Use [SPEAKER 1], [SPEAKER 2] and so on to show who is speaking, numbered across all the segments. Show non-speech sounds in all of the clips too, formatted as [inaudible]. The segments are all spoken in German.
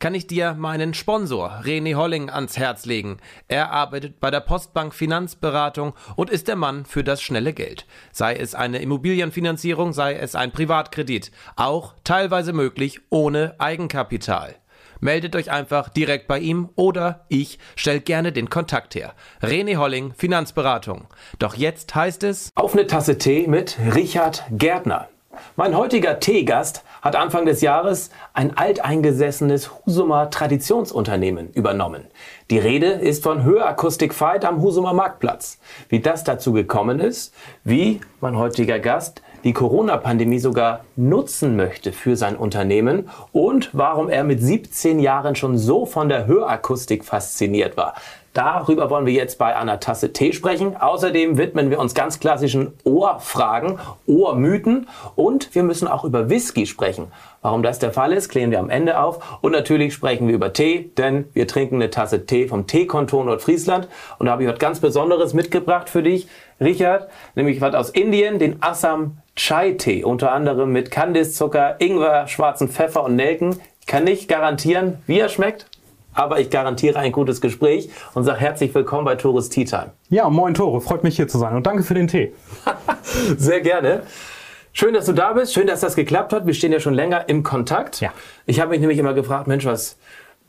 [SPEAKER 1] kann ich dir meinen Sponsor René Holling ans Herz legen. Er arbeitet bei der Postbank Finanzberatung und ist der Mann für das schnelle Geld. Sei es eine Immobilienfinanzierung, sei es ein Privatkredit, auch teilweise möglich ohne Eigenkapital. Meldet euch einfach direkt bei ihm oder ich stelle gerne den Kontakt her. René Holling, Finanzberatung. Doch jetzt heißt es
[SPEAKER 2] Auf eine Tasse Tee mit Richard Gärtner. Mein heutiger Teegast hat Anfang des Jahres ein alteingesessenes Husumer Traditionsunternehmen übernommen. Die Rede ist von Hörakustik Fight am Husumer Marktplatz. Wie das dazu gekommen ist, wie mein heutiger Gast die Corona-Pandemie sogar nutzen möchte für sein Unternehmen und warum er mit 17 Jahren schon so von der Hörakustik fasziniert war. Darüber wollen wir jetzt bei einer Tasse Tee sprechen. Außerdem widmen wir uns ganz klassischen Ohrfragen, Ohrmythen und wir müssen auch über Whisky sprechen. Warum das der Fall ist, klären wir am Ende auf. Und natürlich sprechen wir über Tee, denn wir trinken eine Tasse Tee vom Teekontor Nordfriesland. Und da habe ich heute ganz Besonderes mitgebracht für dich, Richard, nämlich was aus Indien, den Assam Chai Tee, unter anderem mit Kandiszucker, Ingwer, schwarzen Pfeffer und Nelken. Ich kann nicht garantieren, wie er schmeckt, aber ich garantiere ein gutes Gespräch und sage herzlich willkommen bei Tores Tea Time.
[SPEAKER 3] Ja, moin Tore, freut mich hier zu sein und danke für den Tee. [laughs]
[SPEAKER 2] Sehr gerne. Schön, dass du da bist, schön, dass das geklappt hat. Wir stehen ja schon länger im Kontakt.
[SPEAKER 3] Ja.
[SPEAKER 2] Ich habe mich nämlich immer gefragt, Mensch, was,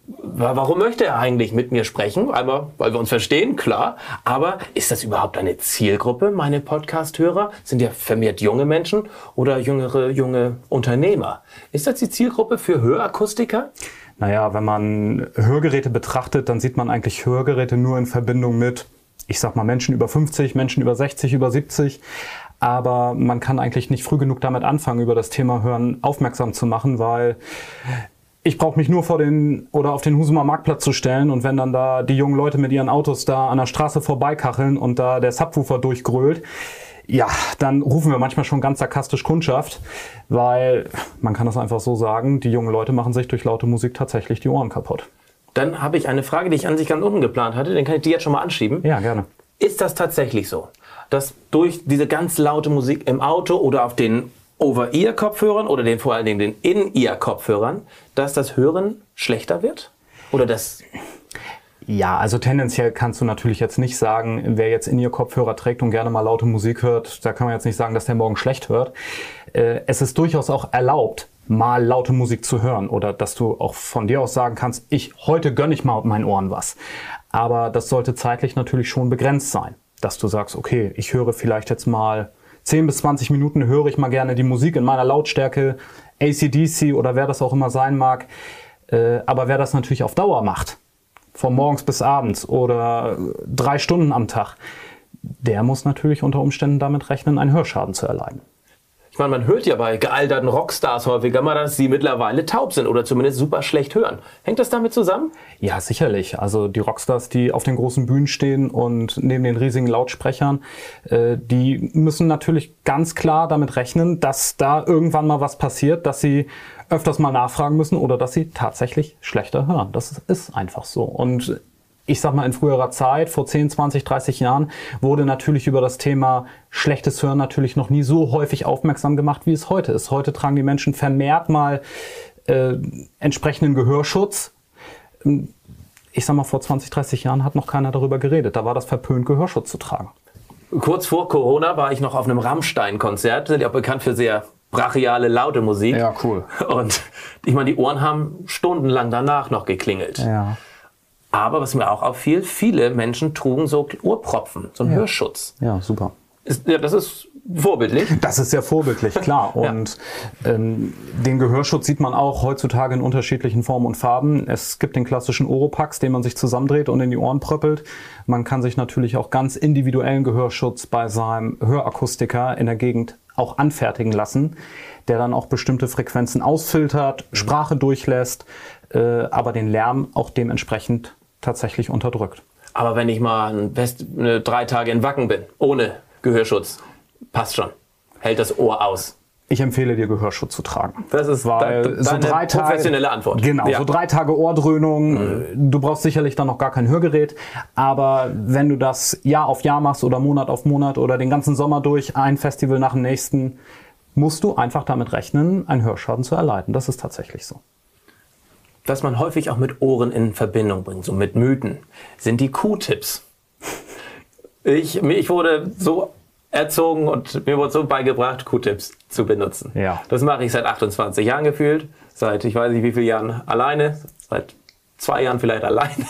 [SPEAKER 2] warum möchte er eigentlich mit mir sprechen? Einmal, weil wir uns verstehen, klar. Aber ist das überhaupt eine Zielgruppe, meine Podcast-Hörer? Sind ja vermehrt junge Menschen oder jüngere, junge Unternehmer? Ist das die Zielgruppe für Hörakustiker?
[SPEAKER 3] Naja, wenn man Hörgeräte betrachtet, dann sieht man eigentlich Hörgeräte nur in Verbindung mit, ich sag mal, Menschen über 50, Menschen über 60, über 70. Aber man kann eigentlich nicht früh genug damit anfangen, über das Thema Hören aufmerksam zu machen, weil ich brauche mich nur vor den oder auf den Husumer Marktplatz zu stellen und wenn dann da die jungen Leute mit ihren Autos da an der Straße vorbeikacheln und da der Subwoofer durchgrölt, ja, dann rufen wir manchmal schon ganz sarkastisch Kundschaft, weil man kann das einfach so sagen, die jungen Leute machen sich durch laute Musik tatsächlich die Ohren kaputt.
[SPEAKER 2] Dann habe ich eine Frage, die ich an sich ganz unten geplant hatte. Den kann ich dir jetzt schon mal anschieben.
[SPEAKER 3] Ja, gerne.
[SPEAKER 2] Ist das tatsächlich so, dass durch diese ganz laute Musik im Auto oder auf den Over-Ear-Kopfhörern oder den, vor allen Dingen den In-Ear-Kopfhörern, dass das Hören schlechter wird? Oder das
[SPEAKER 3] ja, also tendenziell kannst du natürlich jetzt nicht sagen, wer jetzt in ihr Kopfhörer trägt und gerne mal laute Musik hört, da kann man jetzt nicht sagen, dass der morgen schlecht hört. Äh, es ist durchaus auch erlaubt, mal laute Musik zu hören oder dass du auch von dir aus sagen kannst, ich heute gönne ich mal meinen Ohren was. Aber das sollte zeitlich natürlich schon begrenzt sein, dass du sagst, okay, ich höre vielleicht jetzt mal 10 bis 20 Minuten höre ich mal gerne die Musik in meiner Lautstärke, ACDC oder wer das auch immer sein mag. Äh, aber wer das natürlich auf Dauer macht, von morgens bis abends oder drei Stunden am Tag, der muss natürlich unter Umständen damit rechnen, einen Hörschaden zu erleiden.
[SPEAKER 2] Ich meine, man hört ja bei gealterten Rockstars häufiger mal, dass sie mittlerweile taub sind oder zumindest super schlecht hören. Hängt das damit zusammen?
[SPEAKER 3] Ja, sicherlich. Also die Rockstars, die auf den großen Bühnen stehen und neben den riesigen Lautsprechern, äh, die müssen natürlich ganz klar damit rechnen, dass da irgendwann mal was passiert, dass sie öfters mal nachfragen müssen oder dass sie tatsächlich schlechter hören. Das ist einfach so. Und ich sag mal, in früherer Zeit, vor 10, 20, 30 Jahren, wurde natürlich über das Thema schlechtes Hören natürlich noch nie so häufig aufmerksam gemacht, wie es heute ist. Heute tragen die Menschen vermehrt mal äh, entsprechenden Gehörschutz. Ich sag mal, vor 20, 30 Jahren hat noch keiner darüber geredet. Da war das verpönt, Gehörschutz zu tragen.
[SPEAKER 2] Kurz vor Corona war ich noch auf einem Rammstein-Konzert, sind ja auch bekannt für sehr brachiale, laute Musik.
[SPEAKER 3] Ja, cool.
[SPEAKER 2] Und ich meine, die Ohren haben stundenlang danach noch geklingelt.
[SPEAKER 3] Ja.
[SPEAKER 2] Aber was mir auch auffiel, viele Menschen trugen so Ohrpropfen, so einen
[SPEAKER 3] Ja.
[SPEAKER 2] Hörschutz.
[SPEAKER 3] Ja, super.
[SPEAKER 2] Ist, ja, das ist vorbildlich. [laughs]
[SPEAKER 3] Das ist sehr vorbildlich, klar. Und ähm, den Gehörschutz sieht man auch heutzutage in unterschiedlichen Formen und Farben. Es gibt den klassischen Oropax, den man sich zusammendreht und in die Ohren pröppelt. Man kann sich natürlich auch ganz individuellen Gehörschutz bei seinem Hörakustiker in der Gegend auch anfertigen lassen, der dann auch bestimmte Frequenzen ausfiltert, Sprache durchlässt, äh, aber den Lärm auch dementsprechend tatsächlich unterdrückt.
[SPEAKER 2] Aber wenn ich mal West, eine, drei Tage in Wacken bin, ohne Gehörschutz, passt schon. Hält das Ohr aus.
[SPEAKER 3] Ich empfehle dir Gehörschutz zu tragen.
[SPEAKER 2] Das ist
[SPEAKER 3] weil
[SPEAKER 2] de-
[SPEAKER 3] so
[SPEAKER 2] deine
[SPEAKER 3] drei Tage,
[SPEAKER 2] professionelle Antwort.
[SPEAKER 3] Genau,
[SPEAKER 2] Ja. Mhm.
[SPEAKER 3] so drei Tage Ohrdröhnung. Du brauchst sicherlich dann noch gar kein Hörgerät, aber wenn du das Jahr auf Jahr machst oder Monat auf Monat oder den ganzen Sommer durch, ein Festival nach dem nächsten, musst du einfach damit rechnen, einen Hörschaden zu erleiden. Das ist tatsächlich so.
[SPEAKER 2] Was man häufig auch mit Ohren in Verbindung bringt, so mit Mythen, sind die Q-Tips. Ich, ich wurde so erzogen und mir wurde so beigebracht, Q-Tips zu benutzen.
[SPEAKER 3] Ja.
[SPEAKER 2] Das mache ich seit 28 Jahren gefühlt, seit ich weiß nicht wie vielen Jahren alleine, seit zwei Jahren vielleicht alleine.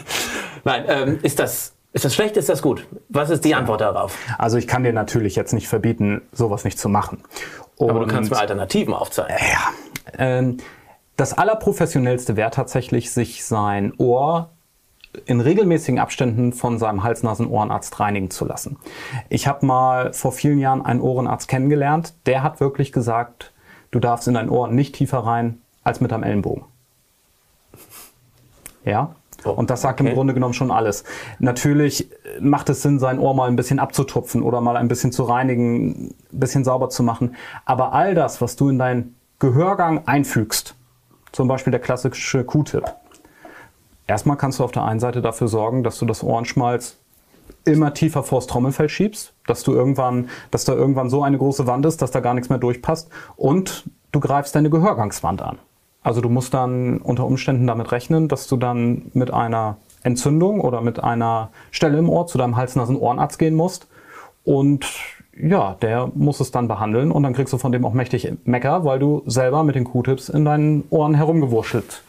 [SPEAKER 2] [laughs] Nein, ähm, ist das ist das schlecht, ist das gut? Was ist die Antwort darauf?
[SPEAKER 3] Also ich kann dir natürlich jetzt nicht verbieten, sowas nicht zu machen.
[SPEAKER 2] Aber du
[SPEAKER 3] Und-
[SPEAKER 2] kannst mir Alternativen aufzeigen.
[SPEAKER 3] Ähm, das allerprofessionellste wäre tatsächlich, sich sein Ohr in regelmäßigen Abständen von seinem Hals-Nasen-Ohrenarzt reinigen zu lassen. Ich habe mal vor vielen Jahren einen Ohrenarzt kennengelernt, der hat wirklich gesagt, du darfst in dein Ohr nicht tiefer rein als mit deinem Ellenbogen. [laughs] Ja?
[SPEAKER 2] Oh,
[SPEAKER 3] Und das sagt
[SPEAKER 2] okay.
[SPEAKER 3] im Grunde genommen schon alles. Natürlich äh, macht es Sinn, sein Ohr mal ein bisschen abzutupfen oder mal ein bisschen zu reinigen, ein bisschen sauber zu machen. Aber all das, was du in deinen Gehörgang einfügst, zum Beispiel der klassische Q-Tip, erstmal kannst du auf der einen Seite dafür sorgen, dass du das Ohrenschmalz immer tiefer vors Trommelfell schiebst, dass du irgendwann, dass da irgendwann so eine große Wand ist, dass da gar nichts mehr durchpasst und du greifst deine Gehörgangswand an. Also du musst dann unter Umständen damit rechnen, dass du dann mit einer Entzündung oder mit einer Stelle im Ohr zu deinem Hals-Nasen-Ohrenarzt gehen musst und ja, der muss es dann behandeln und dann kriegst du von dem auch mächtig Mecker, weil du selber mit den Q-Tips in deinen Ohren herumgewurschtelt,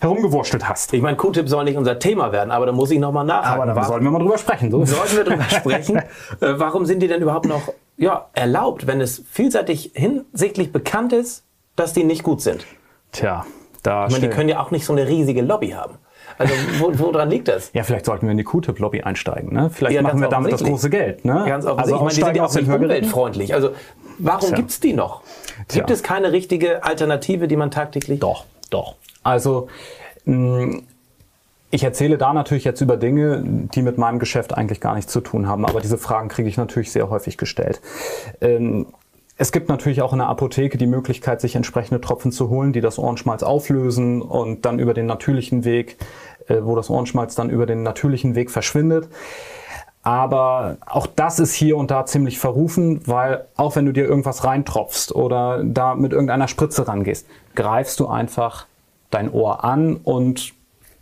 [SPEAKER 3] herumgewurschtelt hast.
[SPEAKER 2] Ich meine, Q-Tip soll nicht unser Thema werden, aber da muss ich nochmal nachhaken.
[SPEAKER 3] Aber da
[SPEAKER 2] Warum-
[SPEAKER 3] sollten wir mal drüber sprechen. So.
[SPEAKER 2] Sollten wir darüber [laughs] sprechen, äh, warum sind die denn überhaupt noch ja, erlaubt, wenn es vielseitig hinsichtlich bekannt ist, dass die nicht gut sind?
[SPEAKER 3] Tja, da
[SPEAKER 2] Ich meine, die können ja auch nicht so eine riesige Lobby haben. Also wo, woran liegt das?
[SPEAKER 3] ja, vielleicht sollten wir in die Q-Tip-Lobby einsteigen. Ne? Vielleicht
[SPEAKER 2] Ja,
[SPEAKER 3] machen wir damit das große Geld. Ne?
[SPEAKER 2] Ganz offensichtlich.
[SPEAKER 3] also
[SPEAKER 2] ich meine, die sind ja auch nicht umweltfreundlich. Also warum
[SPEAKER 3] Tja.
[SPEAKER 2] gibt's die noch? Gibt
[SPEAKER 3] Tja.
[SPEAKER 2] es keine richtige Alternative, die man tagtäglich...
[SPEAKER 3] Doch, doch. Also mh, ich erzähle da natürlich jetzt über Dinge, die mit meinem Geschäft eigentlich gar nichts zu tun haben. Aber diese Fragen kriege ich natürlich sehr häufig gestellt. Ähm, es gibt natürlich auch in der Apotheke die Möglichkeit, sich entsprechende Tropfen zu holen, die das Ohrenschmalz auflösen und dann über den natürlichen Weg, äh, wo das Ohrenschmalz dann über den natürlichen Weg verschwindet. Aber auch das ist hier und da ziemlich verrufen, weil auch wenn du dir irgendwas reintropfst oder da mit irgendeiner Spritze rangehst, greifst du einfach dein Ohr an und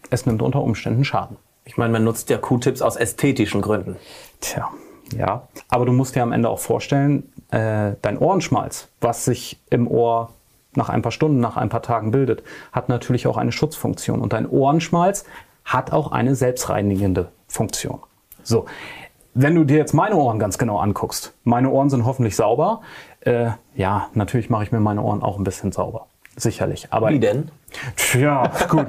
[SPEAKER 3] es nimmt unter Umständen Schaden.
[SPEAKER 2] Ich meine, man nutzt ja Q-Tips aus ästhetischen Gründen.
[SPEAKER 3] Tja, ja. Aber du musst dir am Ende auch vorstellen, äh, dein Ohrenschmalz, was sich im Ohr nach ein paar Stunden, nach ein paar Tagen bildet, hat natürlich auch eine Schutzfunktion. Und dein Ohrenschmalz hat auch eine selbstreinigende Funktion. So, wenn du dir jetzt meine Ohren ganz genau anguckst, meine Ohren sind hoffentlich sauber. Äh, ja, natürlich mache ich mir meine Ohren auch ein bisschen sauber. Sicherlich. Aber
[SPEAKER 2] Wie denn?
[SPEAKER 3] ja, gut.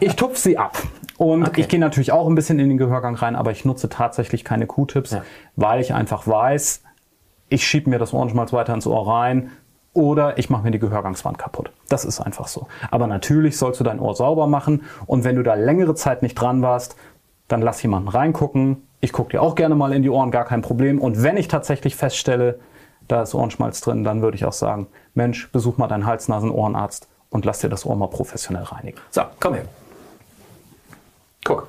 [SPEAKER 3] Ich tupfe sie ab. Und
[SPEAKER 2] Okay.
[SPEAKER 3] ich gehe natürlich auch ein bisschen in den Gehörgang rein, aber ich nutze tatsächlich keine Q-Tips,
[SPEAKER 2] Ja.
[SPEAKER 3] weil ich einfach weiß, ich schiebe mir das Ohrenschmalz weiter ins Ohr rein oder ich mache mir die Gehörgangswand kaputt. Das ist einfach so. Aber natürlich sollst du dein Ohr sauber machen und wenn du da längere Zeit nicht dran warst, dann lass jemanden reingucken. Ich gucke dir auch gerne mal in die Ohren, gar kein Problem. Und wenn ich tatsächlich feststelle, da ist Ohrenschmalz drin, dann würde ich auch sagen, Mensch, besuch mal deinen Hals-Nasen-Ohrenarzt und lass dir das Ohr mal professionell reinigen.
[SPEAKER 2] So, komm her. Guck.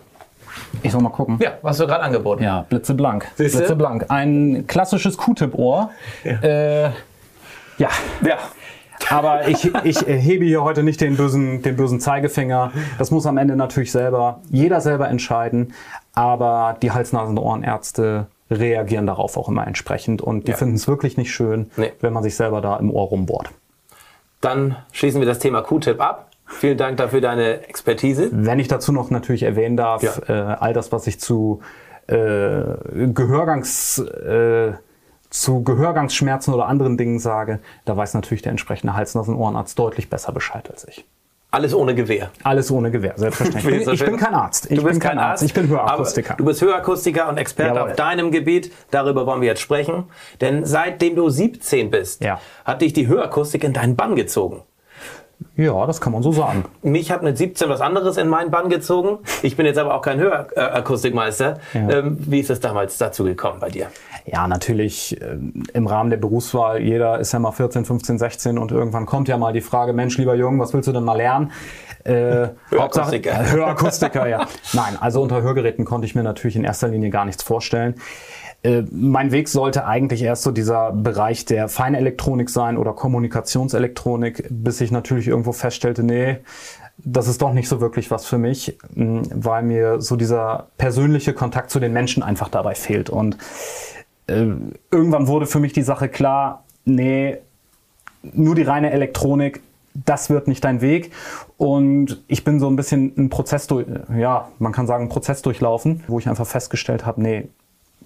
[SPEAKER 3] Ich soll mal gucken.
[SPEAKER 2] Ja, was du gerade angeboten?
[SPEAKER 3] Ja, blitzeblank.
[SPEAKER 2] Siehste?
[SPEAKER 3] Blitzeblank. Ein klassisches Q-Tip-Ohr. Ja. Äh, ja.
[SPEAKER 2] Ja.
[SPEAKER 3] Aber ich, ich hebe hier heute nicht den bösen, den bösen Zeigefinger. Das muss am Ende natürlich selber, jeder selber entscheiden. Aber die Hals-Nasen-Ohrenärzte reagieren darauf auch immer entsprechend. Und die
[SPEAKER 2] Ja.
[SPEAKER 3] finden es wirklich nicht schön,
[SPEAKER 2] Nee.
[SPEAKER 3] wenn man sich selber da im Ohr rumbohrt.
[SPEAKER 2] Dann schließen wir das Thema Q-Tip ab. Vielen Dank dafür deine Expertise.
[SPEAKER 3] Wenn ich dazu noch natürlich erwähnen darf,
[SPEAKER 2] Ja.
[SPEAKER 3] äh, all das, was ich zu äh, Gehörgangs äh, zu Gehörgangsschmerzen oder anderen Dingen sage, da weiß natürlich der entsprechende Hals-Nasen-Ohrenarzt deutlich besser Bescheid als ich.
[SPEAKER 2] Alles ohne Gewehr.
[SPEAKER 3] Alles ohne Gewehr, selbstverständlich. [laughs] Ich bin, ich bin kein Arzt. Ich
[SPEAKER 2] du bist
[SPEAKER 3] bin
[SPEAKER 2] kein Arzt.
[SPEAKER 3] Ich bin Hörakustiker.
[SPEAKER 2] Aber du bist Hörakustiker und Experte
[SPEAKER 3] Jawohl.
[SPEAKER 2] auf deinem Gebiet. Darüber wollen wir jetzt sprechen. Denn seitdem du 17 bist,
[SPEAKER 3] Ja.
[SPEAKER 2] hat dich die Hörakustik in deinen Bann gezogen.
[SPEAKER 3] Ja, das kann man so sagen.
[SPEAKER 2] Mich hat mit 17 was anderes in meinen Bann gezogen. Ich bin jetzt aber auch kein Hörakustikmeister.
[SPEAKER 3] Ja.
[SPEAKER 2] Ähm, wie ist es damals dazu gekommen bei dir?
[SPEAKER 3] Ja, natürlich äh, im Rahmen der Berufswahl. Jeder ist ja mal 14, 15, 16 und irgendwann kommt ja mal die Frage, Mensch, lieber Jung, was willst du denn mal lernen? Äh,
[SPEAKER 2] Hörakustiker.
[SPEAKER 3] Hörakustiker, [laughs] ja. Nein, also unter Hörgeräten konnte ich mir natürlich in erster Linie gar nichts vorstellen. Äh, mein Weg sollte eigentlich erst so dieser Bereich der Feinelektronik sein oder Kommunikationselektronik, bis ich natürlich irgendwo feststellte, nee, das ist doch nicht so wirklich was für mich, mh, weil mir so dieser persönliche Kontakt zu den Menschen einfach dabei fehlt. Und äh, irgendwann wurde für mich die Sache klar, nee, nur die reine Elektronik, das wird nicht dein Weg. Und ich bin so ein bisschen ein Prozess durch, ja, man kann sagen, Prozess durchlaufen, wo ich einfach festgestellt habe, nee,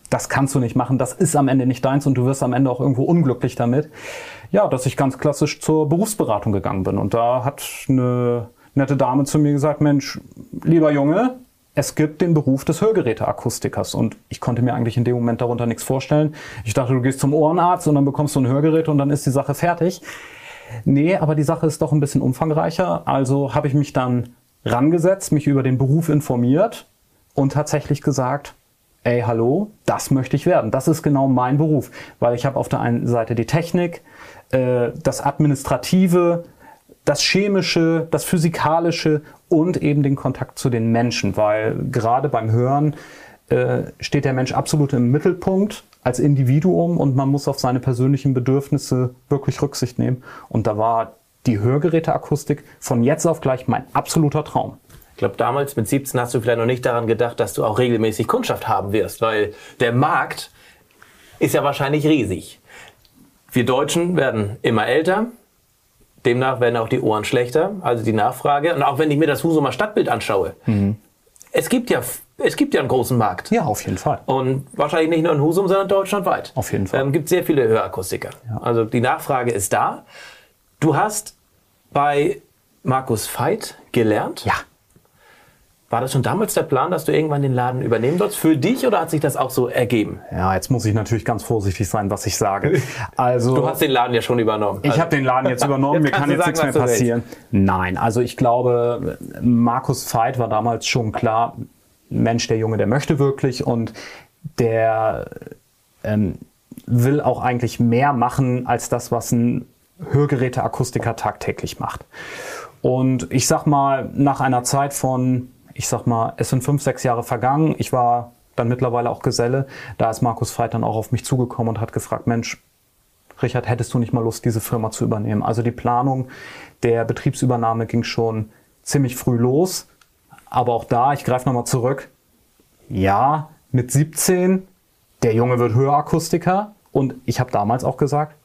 [SPEAKER 3] das kannst du nicht machen, das ist am Ende nicht deins und du wirst am Ende auch irgendwo unglücklich damit. Ja, dass ich ganz klassisch zur Berufsberatung gegangen bin. Und da hat eine nette Dame zu mir gesagt, Mensch, lieber Junge, es gibt den Beruf des Hörgeräteakustikers. Und ich konnte mir eigentlich in dem Moment darunter nichts vorstellen. Ich dachte, du gehst zum Ohrenarzt und dann bekommst du ein Hörgerät und dann ist die Sache fertig. Nee, aber die Sache ist doch ein bisschen umfangreicher. Also habe ich mich dann rangesetzt, mich über den Beruf informiert und tatsächlich gesagt, ey, hallo, das möchte ich werden. Das ist genau mein Beruf, weil ich habe auf der einen Seite die Technik, äh, das Administrative, das Chemische, das Physikalische und eben den Kontakt zu den Menschen, weil gerade beim Hören äh, steht der Mensch absolut im Mittelpunkt als Individuum und man muss auf seine persönlichen Bedürfnisse wirklich Rücksicht nehmen. Und da war die Hörgeräteakustik von jetzt auf gleich mein absoluter Traum.
[SPEAKER 2] Ich glaube, damals mit 17 hast du vielleicht noch nicht daran gedacht, dass du auch regelmäßig Kundschaft haben wirst, weil der Markt ist ja wahrscheinlich riesig. Wir Deutschen werden immer älter, demnach werden auch die Ohren schlechter, also die Nachfrage. Und auch wenn ich mir das Husumer Stadtbild anschaue, es, gibt ja, es gibt ja einen großen Markt.
[SPEAKER 3] Ja, auf jeden Fall.
[SPEAKER 2] Und wahrscheinlich nicht nur in Husum, sondern deutschlandweit.
[SPEAKER 3] Auf jeden Fall.
[SPEAKER 2] Ähm, gibt sehr viele Hörakustiker. Also die Nachfrage ist da. Du hast bei Markus Veit gelernt.
[SPEAKER 3] Ja.
[SPEAKER 2] War das schon damals der Plan, dass du irgendwann den Laden übernehmen sollst? Für dich oder hat sich das auch so ergeben?
[SPEAKER 3] Ja, jetzt muss ich natürlich ganz vorsichtig sein, was ich sage. [laughs] Also
[SPEAKER 2] Du hast den Laden ja schon übernommen.
[SPEAKER 3] Ich
[SPEAKER 2] Also-
[SPEAKER 3] habe den Laden jetzt übernommen,
[SPEAKER 2] Jetzt
[SPEAKER 3] mir kann jetzt
[SPEAKER 2] du
[SPEAKER 3] nichts
[SPEAKER 2] sagen,
[SPEAKER 3] mehr passieren. Nein, also ich glaube, Markus Veit war damals schon klar, Mensch, der Junge, der möchte wirklich und der ähm, will auch eigentlich mehr machen als das, was ein Hörgeräteakustiker tagtäglich macht. Und ich sag mal, nach einer Zeit von, ich sag mal, es sind fünf, sechs Jahre vergangen, ich war dann mittlerweile auch Geselle, da ist Markus Veit dann auch auf mich zugekommen und hat gefragt, Mensch, Richard, hättest du nicht mal Lust, diese Firma zu übernehmen? Also die Planung der Betriebsübernahme ging schon ziemlich früh los. Aber auch da, ich greife nochmal zurück. Ja, mit 17, der Junge wird Hörakustiker. Und ich habe damals auch gesagt,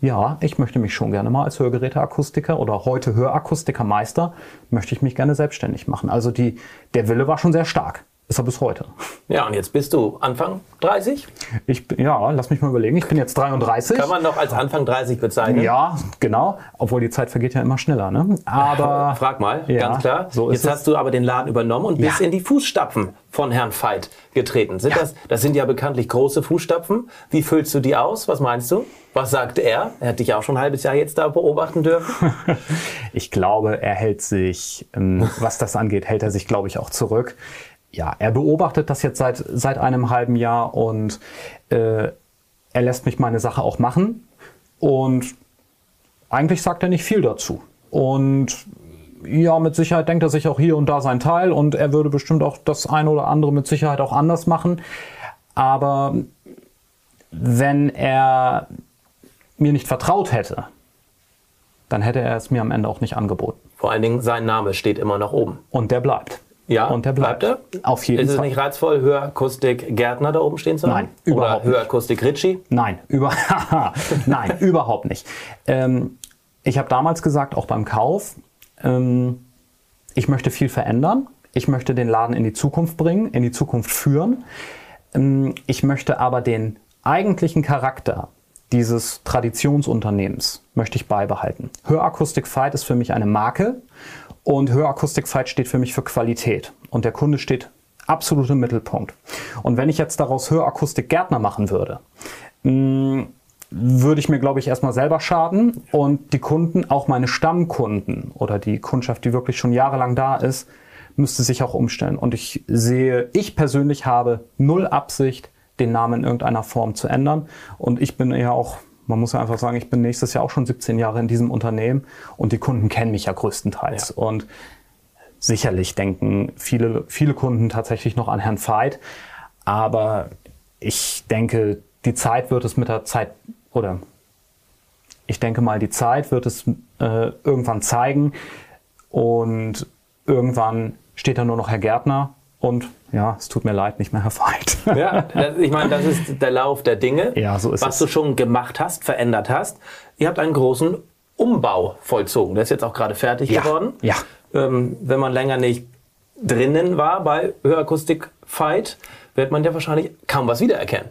[SPEAKER 3] ja, ich möchte mich schon gerne mal als Hörgeräteakustiker oder heute Hörakustikermeister, möchte ich mich gerne selbstständig machen. Also die, der Wille war schon sehr stark. Ist er bis heute.
[SPEAKER 2] Ja, und jetzt bist du Anfang 30?
[SPEAKER 3] Ich, bin- ja, lass mich mal überlegen. Ich bin jetzt 33.
[SPEAKER 2] Kann man noch als Anfang 30 bezeichnen?
[SPEAKER 3] Ja, genau. Obwohl die Zeit vergeht ja immer schneller. Ne? Aber [laughs]
[SPEAKER 2] Frag mal,
[SPEAKER 3] Ja,
[SPEAKER 2] ganz klar.
[SPEAKER 3] so
[SPEAKER 2] Jetzt
[SPEAKER 3] es.
[SPEAKER 2] hast du aber den Laden übernommen und bist
[SPEAKER 3] Ja.
[SPEAKER 2] in die Fußstapfen von Herrn Veit getreten. Sind das, das sind ja bekanntlich große Fußstapfen. Wie füllst du die aus? Was meinst du? Was sagt er? Er hat dich ja auch schon ein halbes Jahr jetzt da beobachten dürfen. [laughs]
[SPEAKER 3] ich glaube, er hält sich, ähm, was das angeht, hält er sich, glaube ich, auch zurück. Ja, er beobachtet das jetzt seit, seit einem halben Jahr und äh, er lässt mich meine Sache auch machen. Und eigentlich sagt er nicht viel dazu. Und ja, mit Sicherheit denkt er sich auch hier und da sein Teil und er würde bestimmt auch das eine oder andere mit Sicherheit auch anders machen. Aber wenn er mir nicht vertraut hätte, dann hätte er es mir am Ende auch nicht angeboten.
[SPEAKER 2] Vor allen Dingen, sein Name steht immer noch oben.
[SPEAKER 3] Und der bleibt.
[SPEAKER 2] Ja,
[SPEAKER 3] und der bleibt.
[SPEAKER 2] bleibt
[SPEAKER 3] Auf jeden
[SPEAKER 2] Ist es
[SPEAKER 3] Fall.
[SPEAKER 2] nicht reizvoll, Hörakustik Gärtner da oben stehen zu haben?
[SPEAKER 3] Nein,
[SPEAKER 2] Oder
[SPEAKER 3] überhaupt nicht.
[SPEAKER 2] Hörakustik Ritchie?
[SPEAKER 3] Nein, über [laughs] Nein, [laughs] überhaupt nicht. Ähm, ich habe damals gesagt, auch beim Kauf, ähm, ich möchte viel verändern. Ich möchte den Laden in die Zukunft bringen, in die Zukunft führen. Ähm, ich möchte aber den eigentlichen Charakter dieses Traditionsunternehmens möchte ich beibehalten. Hörakustik Fight ist für mich eine Marke und Hörakustik Fight steht für mich für Qualität und der Kunde steht absolut im Mittelpunkt. Und wenn ich jetzt daraus Hörakustik Gärtner machen würde, mh, würde ich mir, glaube ich, erstmal selber schaden und die Kunden, auch meine Stammkunden oder die Kundschaft, die wirklich schon jahrelang da ist, müsste sich auch umstellen. Und ich sehe, ich persönlich habe null Absicht, den Namen in irgendeiner Form zu ändern. Und ich bin ja auch, man muss ja einfach sagen, ich bin nächstes Jahr auch schon 17 Jahre in diesem Unternehmen und die Kunden kennen mich ja größtenteils. Ja. Und sicherlich denken viele, viele Kunden tatsächlich noch an Herrn Veit. Aber ich denke, die Zeit wird es mit der Zeit oder ich denke mal, die Zeit wird es äh, irgendwann zeigen und irgendwann steht da nur noch Herr Gärtner und ja, es tut mir leid, nicht mehr Herr Veit. [laughs]
[SPEAKER 2] Ja, das, ich meine, das ist der Lauf der Dinge,
[SPEAKER 3] ja, so ist
[SPEAKER 2] was
[SPEAKER 3] es.
[SPEAKER 2] du schon gemacht hast, verändert hast. Ihr habt einen großen Umbau vollzogen. Der ist jetzt auch gerade fertig
[SPEAKER 3] ja,
[SPEAKER 2] geworden.
[SPEAKER 3] Ja.
[SPEAKER 2] Ähm, wenn man länger nicht drinnen war bei Hörakustik Fight, wird man ja wahrscheinlich kaum was wiedererkennen.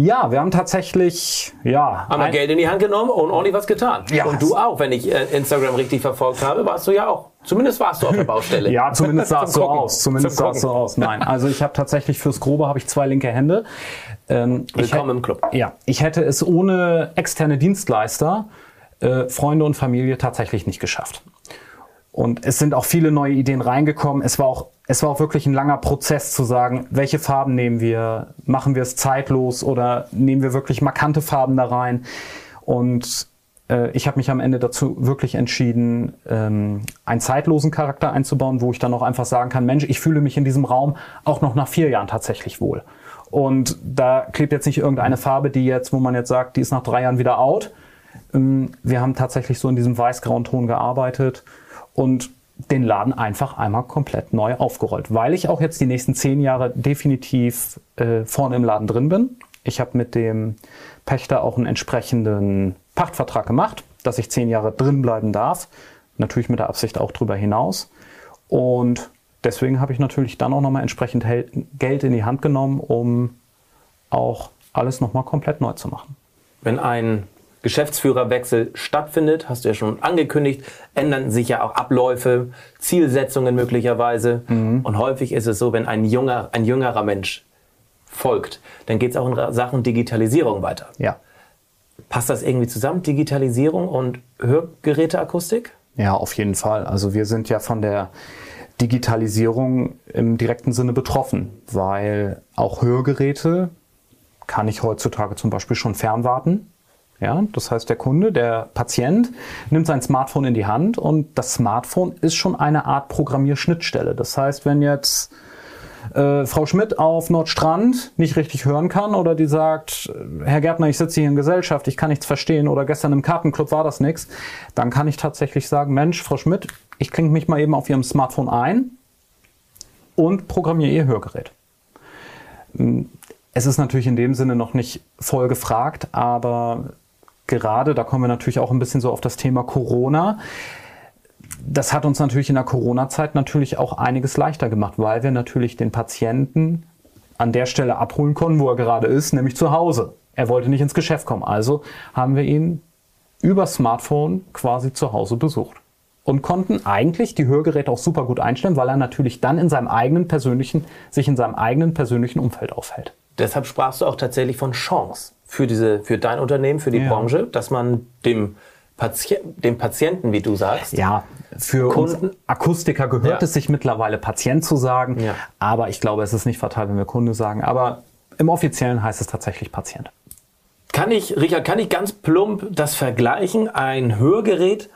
[SPEAKER 3] Ja, wir haben tatsächlich, ja.
[SPEAKER 2] Haben wir Geld in die Hand genommen und ordentlich was getan.
[SPEAKER 3] Ja.
[SPEAKER 2] Und du auch, wenn ich äh, Instagram richtig verfolgt habe, warst du ja auch. Zumindest warst du auf der [laughs] Baustelle.
[SPEAKER 3] ja, zumindest sah es so
[SPEAKER 2] Gucken.
[SPEAKER 3] aus. Zumindest
[SPEAKER 2] Zum
[SPEAKER 3] sah es so aus. Nein, also ich habe tatsächlich fürs Grobe habe ich zwei linke Hände. Ähm, ich
[SPEAKER 2] Willkommen im Club.
[SPEAKER 3] Ja, ich hätte es ohne externe Dienstleister, äh, Freunde und Familie tatsächlich nicht geschafft. Und es sind auch viele neue Ideen reingekommen. Es war auch, es war auch wirklich ein langer Prozess zu sagen, welche Farben nehmen wir? Machen wir es zeitlos oder nehmen wir wirklich markante Farben da rein? Und äh, ich habe mich am Ende dazu wirklich entschieden, ähm, einen zeitlosen Charakter einzubauen, wo ich dann auch einfach sagen kann, Mensch, ich fühle mich in diesem Raum auch noch nach vier Jahren tatsächlich wohl. Und da klebt jetzt nicht irgendeine Farbe, die jetzt, wo man jetzt sagt, die ist nach drei Jahren wieder out. Ähm, Wir haben tatsächlich so in diesem weiß-grauen Ton gearbeitet und den Laden einfach einmal komplett neu aufgerollt, weil ich auch jetzt die nächsten zehn Jahre definitiv äh, vorne im Laden drin bin. Ich habe mit dem Pächter auch einen entsprechenden Pachtvertrag gemacht, dass ich zehn Jahre drin bleiben darf. Natürlich mit der Absicht auch darüber hinaus. Und deswegen habe ich natürlich dann auch nochmal entsprechend Geld in die Hand genommen, um auch alles nochmal komplett neu zu machen.
[SPEAKER 2] Wenn ein Geschäftsführerwechsel stattfindet, hast du ja schon angekündigt, ändern sich ja auch Abläufe, Zielsetzungen möglicherweise.
[SPEAKER 3] Mhm.
[SPEAKER 2] Und häufig ist es so, wenn ein, junger, ein jüngerer Mensch folgt, dann geht es auch in Sachen Digitalisierung weiter.
[SPEAKER 3] Ja.
[SPEAKER 2] Passt das irgendwie zusammen, Digitalisierung und Hörgeräteakustik?
[SPEAKER 3] Ja, auf jeden Fall. Also wir sind ja von der Digitalisierung im direkten Sinne betroffen, weil auch Hörgeräte kann ich heutzutage zum Beispiel schon fernwarten. Ja, das heißt, der Kunde, der Patient nimmt sein Smartphone in die Hand und das Smartphone ist schon eine Art Programmierschnittstelle. Das heißt, wenn jetzt äh, Frau Schmidt auf Nordstrand nicht richtig hören kann oder die sagt, äh, Herr Gärtner, ich sitze hier in Gesellschaft, ich kann nichts verstehen oder gestern im Kartenclub war das nichts, dann kann ich tatsächlich sagen, Mensch, Frau Schmidt, ich klinge mich mal eben auf Ihrem Smartphone ein und programmiere Ihr Hörgerät. Ähm, Es ist natürlich in dem Sinne noch nicht voll gefragt, aber gerade, da kommen wir natürlich auch ein bisschen so auf das Thema Corona, das hat uns natürlich in der Corona-Zeit natürlich auch einiges leichter gemacht, weil wir natürlich den Patienten an der Stelle abholen konnten, wo er gerade ist, nämlich zu Hause. Er wollte nicht ins Geschäft kommen. Also haben wir ihn über Smartphone quasi zu Hause besucht. Und konnten eigentlich die Hörgeräte auch super gut einstellen, weil er natürlich dann in seinem eigenen persönlichen, sich in seinem eigenen persönlichen Umfeld aufhält.
[SPEAKER 2] Deshalb sprachst du auch tatsächlich von Chance für, diese, für dein Unternehmen, für die
[SPEAKER 3] Ja.
[SPEAKER 2] Branche, dass man dem, Patient, dem Patienten, wie du sagst,
[SPEAKER 3] Ja, für
[SPEAKER 2] Kunden-
[SPEAKER 3] Akustiker gehört
[SPEAKER 2] Ja.
[SPEAKER 3] es sich mittlerweile Patient zu sagen,
[SPEAKER 2] Ja.
[SPEAKER 3] aber ich glaube, es ist nicht fatal, wenn wir Kunde sagen. Aber im Offiziellen heißt es tatsächlich Patient.
[SPEAKER 2] Kann ich, Richard, kann ich ganz plump das vergleichen? Ein Hörgerät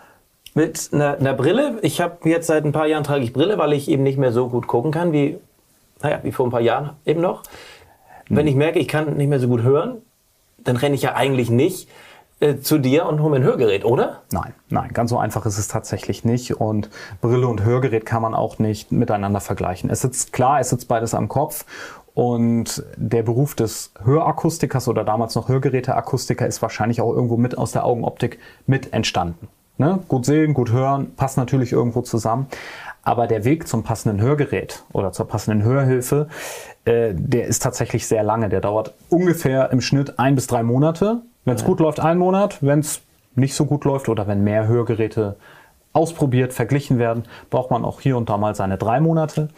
[SPEAKER 2] mit einer, einer Brille. Ich habe jetzt seit ein paar Jahren trage ich Brille, weil ich eben nicht mehr so gut gucken kann wie, naja, wie vor ein paar Jahren eben noch. Wenn ich merke, ich kann nicht mehr so gut hören, dann renne ich ja eigentlich nicht äh, zu dir und hole mir ein Hörgerät, oder?
[SPEAKER 3] Nein, nein, ganz so einfach ist es tatsächlich nicht. Und Brille und Hörgerät kann man auch nicht miteinander vergleichen. Es sitzt klar, es sitzt beides am Kopf. Und der Beruf des Hörakustikers oder damals noch Hörgeräteakustiker ist wahrscheinlich auch irgendwo mit aus der Augenoptik mit entstanden. Ne? Gut sehen, gut hören, passt natürlich irgendwo zusammen. Aber der Weg zum passenden Hörgerät oder zur passenden Hörhilfe, äh, der ist tatsächlich sehr lange. Der dauert ungefähr im Schnitt ein bis drei Monate. Wenn es gut läuft, ein Monat. Wenn es nicht so gut läuft oder wenn mehr Hörgeräte ausprobiert, verglichen werden, braucht man auch hier und da mal seine drei Monate.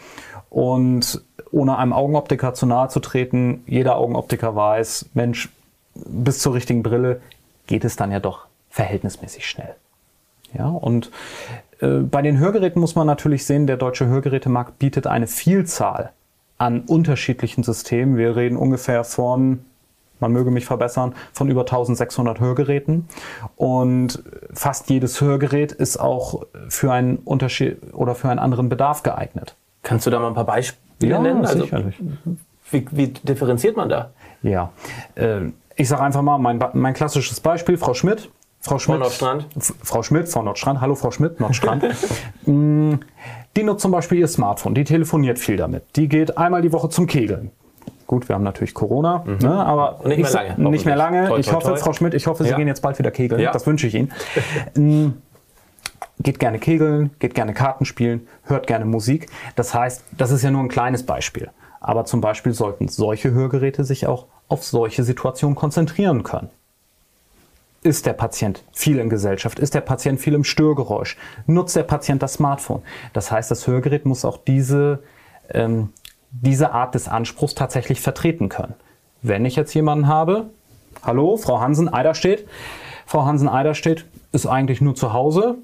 [SPEAKER 3] Und ohne einem Augenoptiker zu nahe zu treten, jeder Augenoptiker weiß, Mensch, bis zur richtigen Brille geht es dann ja doch verhältnismäßig schnell. Ja, und bei den Hörgeräten muss man natürlich sehen, der deutsche Hörgerätemarkt bietet eine Vielzahl an unterschiedlichen Systemen. Wir reden ungefähr von, man möge mich verbessern, von über 1600 Hörgeräten. Und fast jedes Hörgerät ist auch für einen Unterschied oder für einen anderen Bedarf geeignet.
[SPEAKER 2] Kannst du da mal ein paar Beispiele
[SPEAKER 3] Ja,
[SPEAKER 2] nennen? Also,
[SPEAKER 3] sicherlich.
[SPEAKER 2] wie, wie differenziert man da?
[SPEAKER 3] Ja, äh, ich sage einfach mal mein, mein klassisches Beispiel, Frau Schmidt. Frau Schmidt,
[SPEAKER 2] Nordstrand.
[SPEAKER 3] F- Frau Schmidt von Nordstrand. Hallo Frau Schmidt, Nordstrand. [laughs] Mm, die nutzt zum Beispiel ihr Smartphone, die telefoniert viel damit. Die geht einmal die Woche zum Kegeln. Gut, wir haben natürlich Corona, ne, aber
[SPEAKER 2] Und nicht mehr lange,
[SPEAKER 3] Nicht mehr lange.
[SPEAKER 2] Toi,
[SPEAKER 3] ich
[SPEAKER 2] toi,
[SPEAKER 3] hoffe,
[SPEAKER 2] toi.
[SPEAKER 3] Frau Schmidt, ich hoffe, Sie
[SPEAKER 2] Ja.
[SPEAKER 3] gehen jetzt bald wieder kegeln.
[SPEAKER 2] Ja.
[SPEAKER 3] Das wünsche ich Ihnen. [laughs] Mm, geht gerne kegeln, geht gerne Karten spielen, hört gerne Musik. Das heißt, das ist ja nur ein kleines Beispiel. Aber zum Beispiel sollten solche Hörgeräte sich auch auf solche Situationen konzentrieren können. Ist der Patient viel in Gesellschaft? Ist der Patient viel im Störgeräusch? Nutzt der Patient das Smartphone? Das heißt, das Hörgerät muss auch diese, ähm, diese Art des Anspruchs tatsächlich vertreten können. Wenn ich jetzt jemanden habe, hallo, Frau Hansen Eiderstedt, Frau Hansen Eiderstedt ist eigentlich nur zu Hause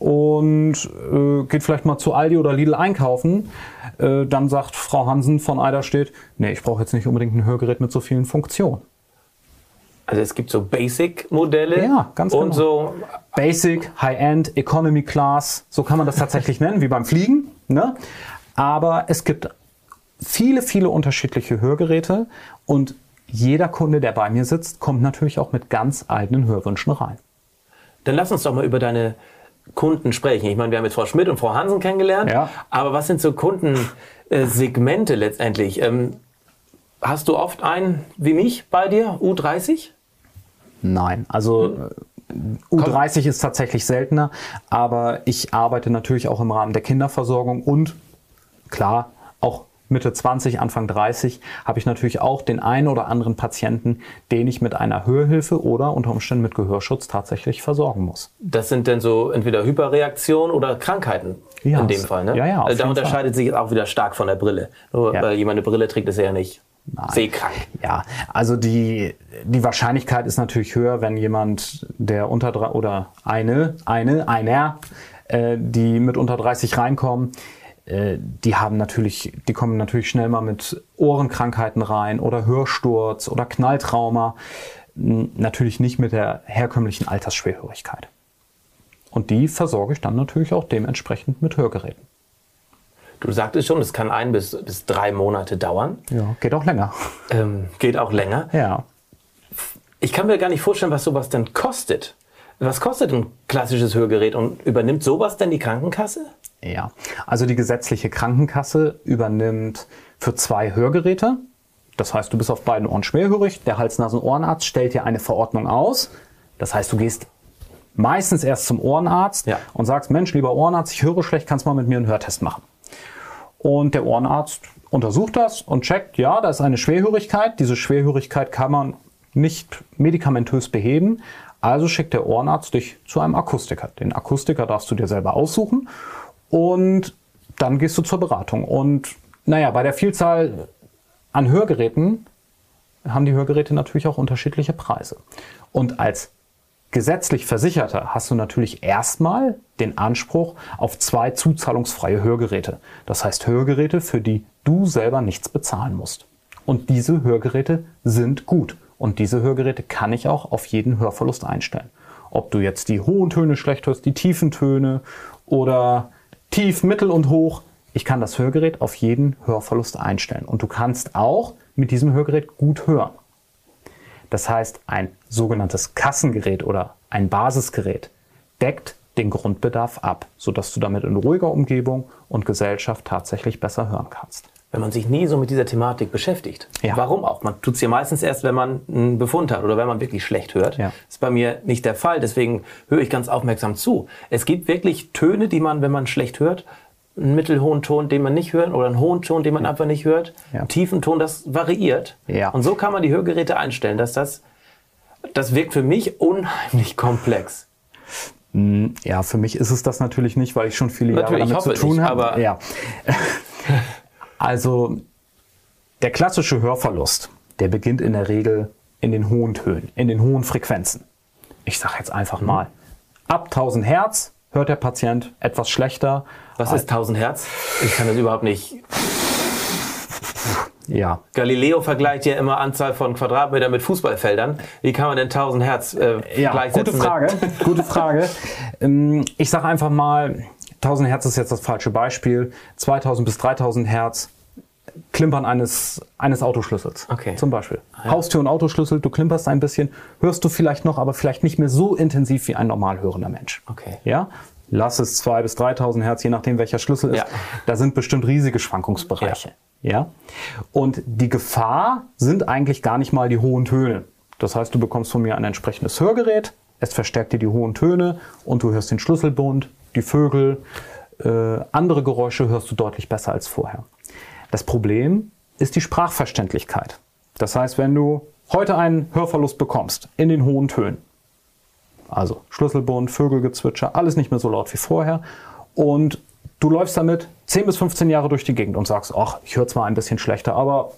[SPEAKER 3] und äh, geht vielleicht mal zu Aldi oder Lidl einkaufen, äh, dann sagt Frau Hansen von Eiderstedt, nee, ich brauche jetzt nicht unbedingt ein Hörgerät mit so vielen Funktionen.
[SPEAKER 2] Also es gibt so Basic-Modelle
[SPEAKER 3] Ja, ganz
[SPEAKER 2] und
[SPEAKER 3] genau.
[SPEAKER 2] so
[SPEAKER 3] Basic, High-End, Economy Class, so kann man das tatsächlich nennen, wie beim Fliegen. Ne? Aber es gibt viele, viele unterschiedliche Hörgeräte und jeder Kunde, der bei mir sitzt, kommt natürlich auch mit ganz eigenen Hörwünschen rein.
[SPEAKER 2] Dann lass uns doch mal über deine Kunden sprechen. Ich meine, wir haben jetzt Frau Schmidt und Frau Hansen kennengelernt.
[SPEAKER 3] Ja.
[SPEAKER 2] Aber was sind so Kundensegmente letztendlich? Ähm, hast du oft einen wie mich bei dir, U30?
[SPEAKER 3] Nein, also äh, U30 ist tatsächlich seltener, aber ich arbeite natürlich auch im Rahmen der Kinderversorgung und klar, auch Mitte 20, Anfang 30 habe ich natürlich auch den einen oder anderen Patienten, den ich mit einer Hörhilfe oder unter Umständen mit Gehörschutz tatsächlich versorgen muss.
[SPEAKER 2] Das sind dann so entweder Hyperreaktionen oder Krankheiten
[SPEAKER 3] Ja,
[SPEAKER 2] in dem Fall. Ne?
[SPEAKER 3] ja, ja,
[SPEAKER 2] da unterscheidet sich auch wieder stark von der Brille. Nur
[SPEAKER 3] Ja.
[SPEAKER 2] weil jemand eine Brille trägt, ist er ja nicht sehkrank.
[SPEAKER 3] Ja, also die, die Wahrscheinlichkeit ist natürlich höher, wenn jemand, der unter drei oder eine, eine, einer, äh, die mit unter 30 reinkommen, äh, die haben natürlich, die kommen natürlich schnell mal mit Ohrenkrankheiten rein oder Hörsturz oder Knalltrauma. Natürlich nicht mit der herkömmlichen Altersschwerhörigkeit. Und die versorge ich dann natürlich auch dementsprechend mit Hörgeräten.
[SPEAKER 2] Du sagtest schon, es kann ein bis, bis drei Monate dauern.
[SPEAKER 3] Ja, geht auch länger.
[SPEAKER 2] Ähm, geht auch länger.
[SPEAKER 3] Ja.
[SPEAKER 2] Ich kann mir gar nicht vorstellen, was sowas denn kostet. Was kostet ein klassisches Hörgerät und übernimmt sowas denn die Krankenkasse?
[SPEAKER 3] Ja, also die gesetzliche Krankenkasse übernimmt für zwei Hörgeräte. Das heißt, du bist auf beiden Ohren schwerhörig. Der Hals-Nasen-Ohrenarzt stellt dir eine Verordnung aus. Das heißt, du gehst meistens erst zum Ohrenarzt
[SPEAKER 2] Ja.
[SPEAKER 3] und sagst, Mensch, lieber Ohrenarzt, ich höre schlecht, kannst du mal mit mir einen Hörtest machen. Und der Ohrenarzt untersucht das und checkt, ja, da ist eine Schwerhörigkeit. Diese Schwerhörigkeit kann man nicht medikamentös beheben. Also schickt der Ohrenarzt dich zu einem Akustiker. Den Akustiker darfst du dir selber aussuchen und dann gehst du zur Beratung. Und naja, bei der Vielzahl an Hörgeräten haben die Hörgeräte natürlich auch unterschiedliche Preise. Und als gesetzlich Versicherter hast du natürlich erstmal den Anspruch auf zwei zuzahlungsfreie Hörgeräte. Das heißt Hörgeräte, für die du selber nichts bezahlen musst. Und diese Hörgeräte sind gut. Und diese Hörgeräte kann ich auch auf jeden Hörverlust einstellen. Ob du jetzt die hohen Töne schlecht hörst, die tiefen Töne oder tief, mittel und hoch. Ich kann das Hörgerät auf jeden Hörverlust einstellen. Und du kannst auch mit diesem Hörgerät gut hören. Das heißt, ein sogenanntes Kassengerät oder ein Basisgerät deckt den Grundbedarf ab, sodass du damit in ruhiger Umgebung und Gesellschaft tatsächlich besser hören kannst.
[SPEAKER 2] Wenn man sich nie so mit dieser Thematik beschäftigt.
[SPEAKER 3] Ja.
[SPEAKER 2] Warum auch? Man tut es ja meistens erst, wenn man einen Befund hat oder wenn man wirklich schlecht hört.
[SPEAKER 3] Ja.
[SPEAKER 2] Das ist bei mir nicht der Fall, deswegen höre ich ganz aufmerksam zu. Es gibt wirklich Töne, die man, wenn man schlecht hört, einen mittelhohen Ton, den man nicht hört, oder einen hohen Ton, den man einfach nicht hört,
[SPEAKER 3] Ja.
[SPEAKER 2] einen tiefen Ton, das variiert.
[SPEAKER 3] Ja.
[SPEAKER 2] Und so kann man die Hörgeräte einstellen, dass das, das wirkt für mich unheimlich komplex.
[SPEAKER 3] Ja, für mich ist es das natürlich nicht, weil ich schon viele
[SPEAKER 2] Natürlich,
[SPEAKER 3] Jahre damit zu tun
[SPEAKER 2] ich,
[SPEAKER 3] habe.
[SPEAKER 2] aber-
[SPEAKER 3] ja. [laughs] Also der klassische Hörverlust, der beginnt in der Regel in den hohen Tönen, in den hohen Frequenzen. Ich sage jetzt einfach
[SPEAKER 2] Mhm.
[SPEAKER 3] mal, ab 1000 Hertz hört der Patient etwas schlechter.
[SPEAKER 2] Was ist 1000 Hertz? Ich kann das überhaupt nicht.
[SPEAKER 3] Ja,
[SPEAKER 2] Galileo vergleicht ja immer Anzahl von Quadratmetern mit Fußballfeldern. Wie kann man denn 1000 Hertz äh,
[SPEAKER 3] Ja,
[SPEAKER 2] gleichsetzen?
[SPEAKER 3] gute Frage. gute Frage. Ähm, Ich sage einfach mal, 1000 Hertz ist jetzt das falsche Beispiel. 2000 bis 3000 Hertz Klimpern eines, eines Autoschlüssels.
[SPEAKER 2] Okay.
[SPEAKER 3] Zum Beispiel. Haustür und Autoschlüssel, du klimperst ein bisschen, hörst du vielleicht noch, aber vielleicht nicht mehr so intensiv wie ein normal hörender Mensch.
[SPEAKER 2] Okay.
[SPEAKER 3] Ja? Lass es 2 bis 3000 Hertz, je nachdem welcher Schlüssel ist.
[SPEAKER 2] Ja.
[SPEAKER 3] Da sind bestimmt riesige Schwankungsbereiche. Ja. Und die Gefahr sind eigentlich gar nicht mal die hohen Töne. Das heißt, du bekommst von mir ein entsprechendes Hörgerät, es verstärkt dir die hohen Töne und du hörst den Schlüsselbund, die Vögel, äh, andere Geräusche hörst du deutlich besser als vorher. Das Problem ist die Sprachverständlichkeit. Das heißt, wenn du heute einen Hörverlust bekommst in den hohen Tönen, also Schlüsselbund, Vögelgezwitscher, alles nicht mehr so laut wie vorher. Und du läufst damit 10 bis 15 Jahre durch die Gegend und sagst, ach, ich höre zwar ein bisschen schlechter, aber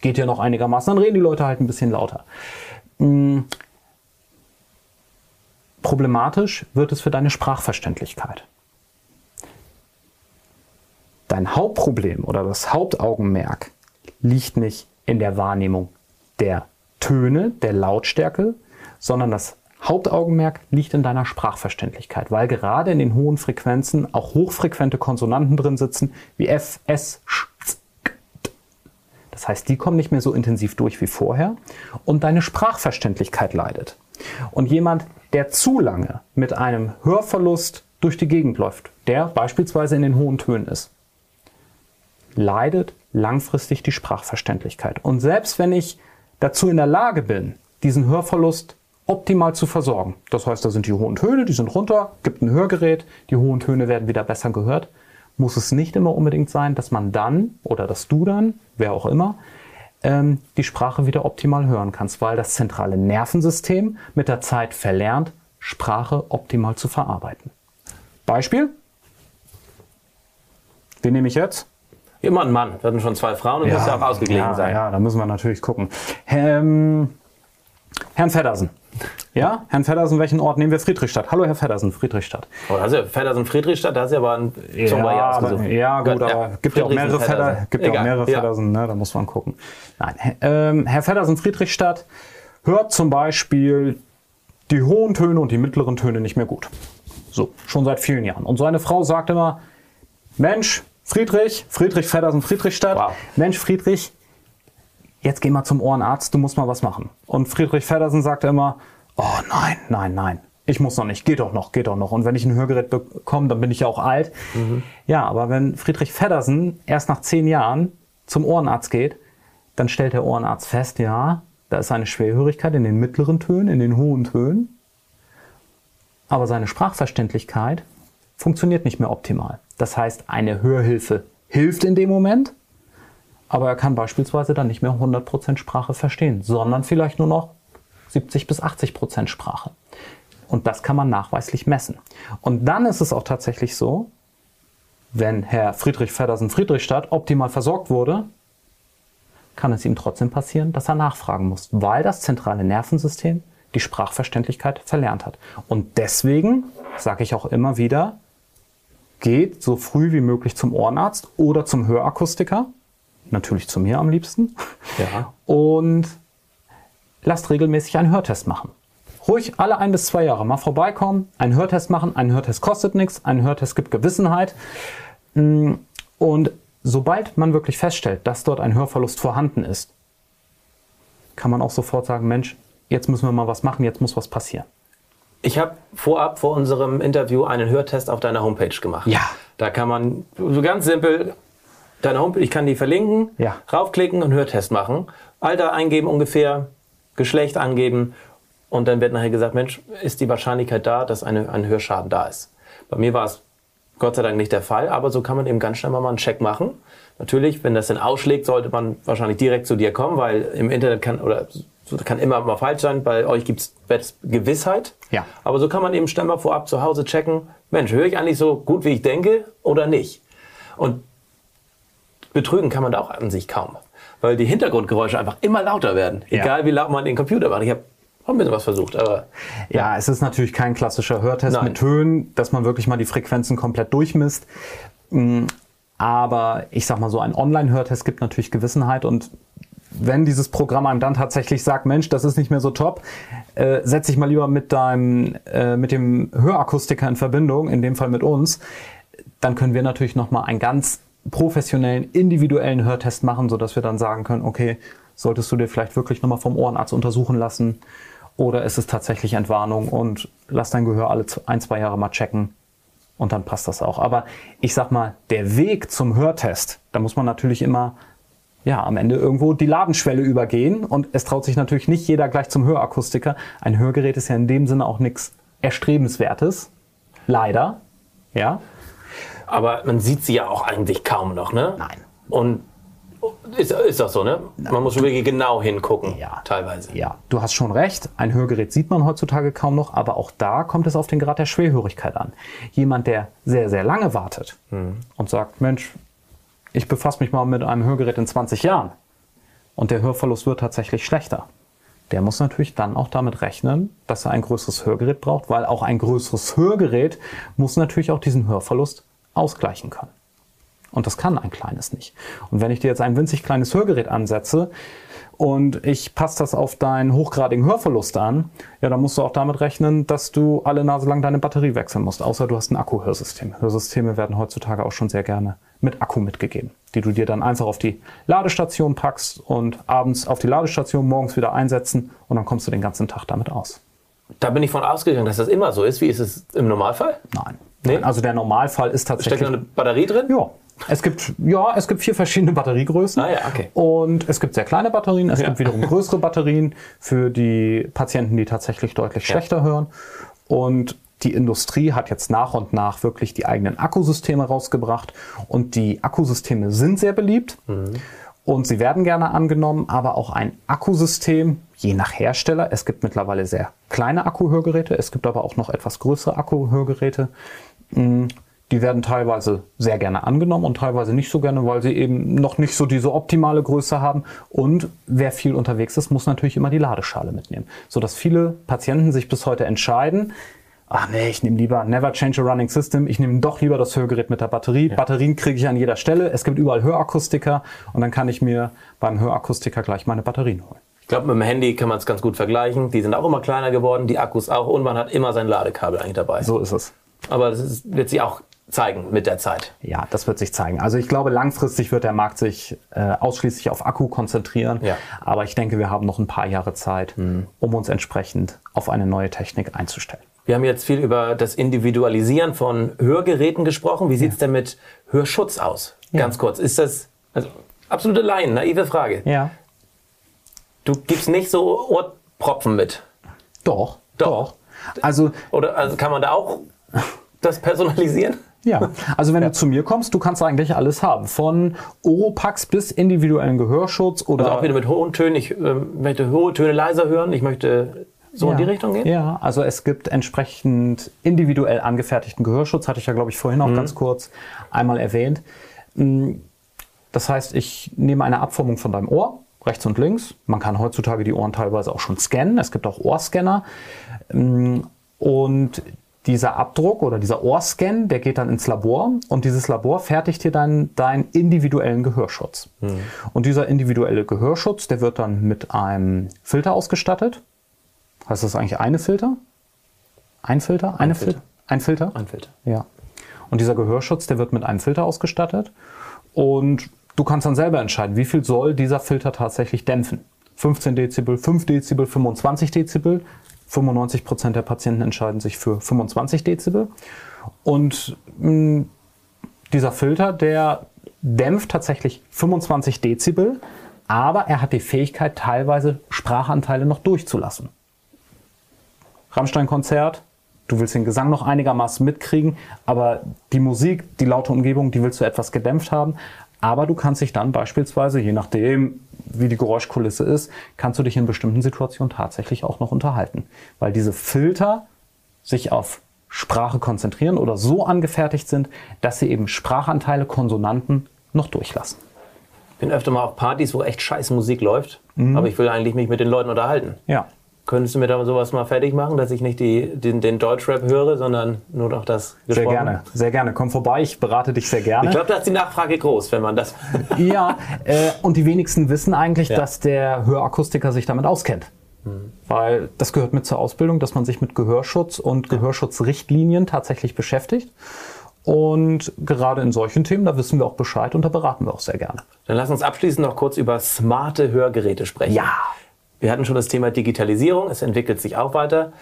[SPEAKER 3] geht ja noch einigermaßen. Dann reden die Leute halt ein bisschen lauter. Mm. Problematisch wird es für deine Sprachverständlichkeit. Dein Hauptproblem oder das Hauptaugenmerk liegt nicht in der Wahrnehmung der Töne, der Lautstärke, sondern das Hauptaugenmerk liegt in deiner Sprachverständlichkeit, weil gerade in den hohen Frequenzen auch hochfrequente Konsonanten drin sitzen, wie F, S, Sch, Z, K, T. Das heißt, die kommen nicht mehr so intensiv durch wie vorher und deine Sprachverständlichkeit leidet. Und jemand, der zu lange mit einem Hörverlust durch die Gegend läuft, der beispielsweise in den hohen Tönen ist, leidet langfristig die Sprachverständlichkeit. Und selbst wenn ich dazu in der Lage bin, diesen Hörverlust optimal zu versorgen, das heißt, da sind die hohen Töne, die sind runter, gibt ein Hörgerät, die hohen Töne werden wieder besser gehört, muss es nicht immer unbedingt sein, dass man dann oder dass du dann, wer auch immer, ähm, die Sprache wieder optimal hören kannst, weil das zentrale Nervensystem mit der Zeit verlernt, Sprache optimal zu verarbeiten. Beispiel? Wen nehme ich jetzt?
[SPEAKER 2] Immer ein Mann. Wir hatten schon zwei Frauen und muss ja auch ausgeglichen
[SPEAKER 3] ja,
[SPEAKER 2] sein.
[SPEAKER 3] Ja, da müssen wir natürlich gucken. Ähm, Herrn Feddersen. Ja, Herrn Feddersen, welchen Ort nehmen wir? Friedrichstadt. Hallo, Herr Feddersen, Friedrichstadt.
[SPEAKER 2] Oh, also Feddersen Friedrichstadt, da ist ja aber ein Zungenbrecher
[SPEAKER 3] ja,
[SPEAKER 2] ausgesucht.
[SPEAKER 3] ja, gut, aber gibt ja auch mehrere
[SPEAKER 2] Friedrichsen,
[SPEAKER 3] Fedder, gibt ja auch mehrere
[SPEAKER 2] ja.
[SPEAKER 3] Feddersen, ne? da muss man gucken. Nein, Herr- ähm, Herr Feddersen, Friedrichstadt hört zum Beispiel die hohen Töne und die mittleren Töne nicht mehr gut. So, schon seit vielen Jahren. Und seine Frau sagt immer, Mensch, Friedrich, Friedrich Feddersen, Friedrichstadt,
[SPEAKER 2] Wow.
[SPEAKER 3] Mensch, Friedrich, jetzt geh mal zum Ohrenarzt, du musst mal was machen. Und Friedrich Feddersen sagte immer, oh nein, nein, nein, ich muss noch nicht, geht doch noch, geht doch noch. Und wenn ich ein Hörgerät bekomme, dann bin ich ja auch alt. Ja, aber wenn Friedrich Feddersen erst nach zehn Jahren zum Ohrenarzt geht, dann stellt der Ohrenarzt fest, ja, da ist eine Schwerhörigkeit in den mittleren Tönen, in den hohen Tönen, aber seine Sprachverständlichkeit funktioniert nicht mehr optimal. Das heißt, eine Hörhilfe hilft in dem Moment, aber er kann beispielsweise dann nicht mehr 100% Sprache verstehen, sondern vielleicht nur noch 70 bis 80% Sprache. Und das kann man nachweislich messen. Und dann ist es auch tatsächlich so, wenn Herr Friedrich Feddersen Friedrichstadt optimal versorgt wurde, kann es ihm trotzdem passieren, dass er nachfragen muss, weil das zentrale Nervensystem die Sprachverständlichkeit verlernt hat. Und deswegen sage ich auch immer wieder, geht so früh wie möglich zum Ohrenarzt oder zum Hörakustiker, natürlich zu mir am liebsten,
[SPEAKER 2] Ja.
[SPEAKER 3] und lasst regelmäßig einen Hörtest machen. Ruhig alle ein bis zwei Jahre mal vorbeikommen, einen Hörtest machen. Ein Hörtest kostet nichts, ein Hörtest gibt Gewissenheit. Mm, Und sobald man wirklich feststellt, dass dort ein Hörverlust vorhanden ist, kann man auch sofort sagen, Mensch, jetzt müssen wir mal was machen, jetzt muss was passieren.
[SPEAKER 2] Ich habe vorab vor unserem Interview einen Hörtest auf deiner Homepage gemacht.
[SPEAKER 3] Ja.
[SPEAKER 2] Da kann man so ganz simpel deine Homepage, ich kann die verlinken,
[SPEAKER 3] Ja.
[SPEAKER 2] raufklicken und Hörtest machen. Alter eingeben ungefähr, Geschlecht angeben und dann wird nachher gesagt, Mensch, ist die Wahrscheinlichkeit da, dass eine, ein Hörschaden da ist. Bei mir war es Gott sei Dank nicht der Fall, aber so kann man eben ganz schnell mal einen Check machen. Natürlich, wenn das dann ausschlägt, sollte man wahrscheinlich direkt zu dir kommen, weil im Internet kann oder so kann immer mal falsch sein. Bei euch gibt es Gewissheit.
[SPEAKER 3] Ja.
[SPEAKER 2] Aber so kann man eben schnell mal vorab zu Hause checken, Mensch, höre ich eigentlich so gut, wie ich denke oder nicht? Und betrügen kann man da auch an sich kaum. weil die Hintergrundgeräusche einfach immer lauter werden.
[SPEAKER 3] Ja.
[SPEAKER 2] Egal wie laut man den Computer macht. Ich habe auch ein bisschen was versucht, aber
[SPEAKER 3] Ja, es ist natürlich kein klassischer Hörtest
[SPEAKER 2] Nein.
[SPEAKER 3] mit Tönen, dass man wirklich mal die Frequenzen komplett durchmisst. Mm, Aber ich sag mal so, ein Online-Hörtest gibt natürlich Gewissenheit und wenn dieses Programm einem dann tatsächlich sagt, Mensch, das ist nicht mehr so top, äh, setz dich mal lieber mit deinem, äh, mit dem Hörakustiker in Verbindung, in dem Fall mit uns, dann können wir natürlich nochmal einen ganz professionellen, individuellen Hörtest machen, sodass wir dann sagen können, okay, solltest du dir vielleicht wirklich nochmal vom Ohrenarzt untersuchen lassen oder ist es tatsächlich Entwarnung und lass dein Gehör alle ein, zwei Jahre mal checken und dann passt das auch. Aber ich sag mal, der Weg zum Hörtest, da muss man natürlich immer ja, am Ende irgendwo die Ladenschwelle übergehen und es traut sich natürlich nicht jeder gleich zum Hörakustiker. Ein Hörgerät ist ja in dem Sinne auch nichts Erstrebenswertes. Leider. Ja.
[SPEAKER 2] Aber man sieht sie ja auch eigentlich kaum noch, ne?
[SPEAKER 3] Nein.
[SPEAKER 2] Und ist, ist das so, ne? Man muss schon wirklich genau hingucken,
[SPEAKER 3] Ja.
[SPEAKER 2] teilweise.
[SPEAKER 3] Ja, du hast schon recht. Ein Hörgerät sieht man heutzutage kaum noch, aber auch da kommt es auf den Grad der Schwerhörigkeit an. Jemand, der sehr, sehr lange wartet und sagt, Mensch, ich befasse mich mal mit einem Hörgerät in 20 Jahren und der Hörverlust wird tatsächlich schlechter. Der muss natürlich dann auch damit rechnen, dass er ein größeres Hörgerät braucht, weil auch ein größeres Hörgerät muss natürlich auch diesen Hörverlust ausgleichen können. Und das kann ein kleines nicht. Und wenn ich dir jetzt ein winzig kleines Hörgerät ansetze und ich passe das auf deinen hochgradigen Hörverlust an, ja, dann musst du auch damit rechnen, dass du alle Nase lang deine Batterie wechseln musst, außer du hast ein Akkuhörsystem. Hörsysteme werden heutzutage auch schon sehr gerne mit Akku mitgegeben, die du dir dann einfach auf die Ladestation packst und abends auf die Ladestation morgens wieder einsetzen und dann kommst du den ganzen Tag damit aus.
[SPEAKER 2] Da bin ich von ausgegangen, dass das immer so ist. Wie ist es im Normalfall?
[SPEAKER 3] Nein.
[SPEAKER 2] Nee?
[SPEAKER 3] Also der Normalfall ist
[SPEAKER 2] Steckt
[SPEAKER 3] tatsächlich.
[SPEAKER 2] da eine Batterie drin?
[SPEAKER 3] Ja. Es gibt, ja, es gibt vier verschiedene Batteriegrößen.
[SPEAKER 2] Ah ja, okay.
[SPEAKER 3] Und es gibt sehr kleine Batterien, es
[SPEAKER 2] Ja.
[SPEAKER 3] gibt wiederum größere Batterien für die Patienten, die tatsächlich deutlich schlechter hören. Und die Industrie hat jetzt nach und nach wirklich die eigenen Akkusysteme rausgebracht. Und die Akkusysteme sind sehr beliebt. Und sie werden gerne angenommen, aber auch ein Akkusystem, je nach Hersteller, es gibt mittlerweile sehr kleine Akkuhörgeräte, es gibt aber auch noch etwas größere Akkuhörgeräte, mh, die werden teilweise sehr gerne angenommen und teilweise nicht so gerne, weil sie eben noch nicht so diese optimale Größe haben. Und wer viel unterwegs ist, muss natürlich immer die Ladeschale mitnehmen, sodass viele Patienten sich bis heute entscheiden, Ach nee, ich nehme lieber Never Change a Running System. Ich nehme doch lieber das Hörgerät mit der Batterie. Batterien kriege ich an jeder Stelle. Es gibt überall Hörakustiker und dann kann ich mir beim Hörakustiker gleich meine Batterien holen.
[SPEAKER 2] Ich glaube, mit dem Handy kann man es ganz gut vergleichen. Die sind auch immer kleiner geworden, die Akkus auch und man hat immer sein Ladekabel eigentlich dabei.
[SPEAKER 3] So ist es.
[SPEAKER 2] Aber das ist, wird sich auch zeigen mit der Zeit.
[SPEAKER 3] Ja, das wird sich zeigen. Also ich glaube, langfristig wird der Markt sich äh, ausschließlich auf Akku konzentrieren.
[SPEAKER 2] Ja.
[SPEAKER 3] Aber ich denke, wir haben noch ein paar Jahre Zeit, um uns entsprechend auf eine neue Technik einzustellen.
[SPEAKER 2] Wir haben jetzt viel über das Individualisieren von Hörgeräten gesprochen. Wie sieht es denn mit Hörschutz aus? Ganz kurz. Ist das also, absolute Laien, naive Frage.
[SPEAKER 3] Ja.
[SPEAKER 2] Du gibst nicht so Ohrpropfen mit.
[SPEAKER 3] Doch.
[SPEAKER 2] Doch.
[SPEAKER 3] Also
[SPEAKER 2] Oder also kann man da auch das personalisieren?
[SPEAKER 3] Ja, also wenn du [laughs] zu mir kommst, du kannst eigentlich alles haben. Von Oropax bis individuellen Gehörschutz oder
[SPEAKER 2] Also auch wieder mit hohen Tönen. Ich ähm, möchte hohe Töne leiser hören. Ich möchte so in die Richtung gehen.
[SPEAKER 3] Ja, also es gibt entsprechend individuell angefertigten Gehörschutz, hatte ich ja, glaube ich, vorhin auch
[SPEAKER 2] Mhm.
[SPEAKER 3] ganz kurz einmal erwähnt. Mm, Das heißt, ich nehme eine Abformung von deinem Ohr, rechts und links. Man kann heutzutage die Ohren teilweise auch schon scannen. Es gibt auch Ohrscanner. Mm, Und dieser Abdruck oder dieser Ohrscan, der geht dann ins Labor und dieses Labor fertigt dir dann deinen individuellen Gehörschutz. Und dieser individuelle Gehörschutz, der wird dann mit einem Filter ausgestattet. Heißt das eigentlich eine Filter? Ein Filter? Eine
[SPEAKER 2] Filter.
[SPEAKER 3] Filter? Ein Filter?
[SPEAKER 2] Ein Filter.
[SPEAKER 3] Ja. Und dieser Gehörschutz, der wird mit einem Filter ausgestattet. Und du kannst dann selber entscheiden, wie viel soll dieser Filter tatsächlich dämpfen. 15 Dezibel, 5 Dezibel, 25 Dezibel. 95 Prozent der Patienten entscheiden sich für 25 Dezibel. Und mh, dieser Filter, der dämpft tatsächlich 25 Dezibel, aber er hat die Fähigkeit, teilweise Sprachanteile noch durchzulassen. Rammstein-Konzert, du willst den Gesang noch einigermaßen mitkriegen, aber die Musik, die laute Umgebung, die willst du etwas gedämpft haben. Aber du kannst dich dann beispielsweise, je nachdem, wie die Geräuschkulisse ist, kannst du dich in bestimmten Situationen tatsächlich auch noch unterhalten. Weil diese Filter sich auf Sprache konzentrieren oder so angefertigt sind, dass sie eben Sprachanteile, Konsonanten noch durchlassen.
[SPEAKER 2] bin öfter mal auf Partys, wo echt scheiß Musik läuft, aber ich will eigentlich mich mit den Leuten unterhalten.
[SPEAKER 3] Ja.
[SPEAKER 2] Könntest du mir da sowas mal fertig machen, dass ich nicht die, den, den Deutschrap höre, sondern nur noch das
[SPEAKER 3] Sehr
[SPEAKER 2] gesprochen?
[SPEAKER 3] gerne, sehr gerne. Komm vorbei, ich berate dich sehr gerne.
[SPEAKER 2] Ich glaube, da ist die Nachfrage groß, wenn man das. [laughs]
[SPEAKER 3] Ja, äh, und die wenigsten wissen eigentlich,
[SPEAKER 2] Ja.
[SPEAKER 3] dass der Hörakustiker sich damit auskennt. Weil das gehört mit zur Ausbildung, dass man sich mit Gehörschutz und Gehörschutzrichtlinien tatsächlich beschäftigt. Und gerade in solchen Themen, da wissen wir auch Bescheid und da beraten wir auch sehr gerne.
[SPEAKER 2] Dann lass uns abschließend noch kurz über smarte Hörgeräte sprechen.
[SPEAKER 3] Ja.
[SPEAKER 2] Wir hatten schon das Thema Digitalisierung, es entwickelt sich auch weiter.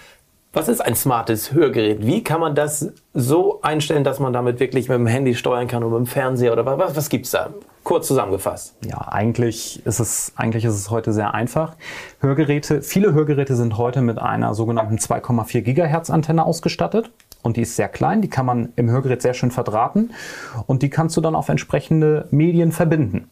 [SPEAKER 2] Was ist ein smartes Hörgerät? Wie kann man das so einstellen, dass man damit wirklich mit dem Handy steuern kann oder mit dem Fernseher oder was, was gibt's da? Kurz zusammengefasst.
[SPEAKER 3] Ja, eigentlich ist es, eigentlich ist es heute sehr einfach. Hörgeräte, viele Hörgeräte sind heute mit einer sogenannten 2,4 Gigahertz Antenne ausgestattet. Und die ist sehr klein, die kann man im Hörgerät sehr schön verdrahten. Und die kannst du dann auf entsprechende Medien verbinden.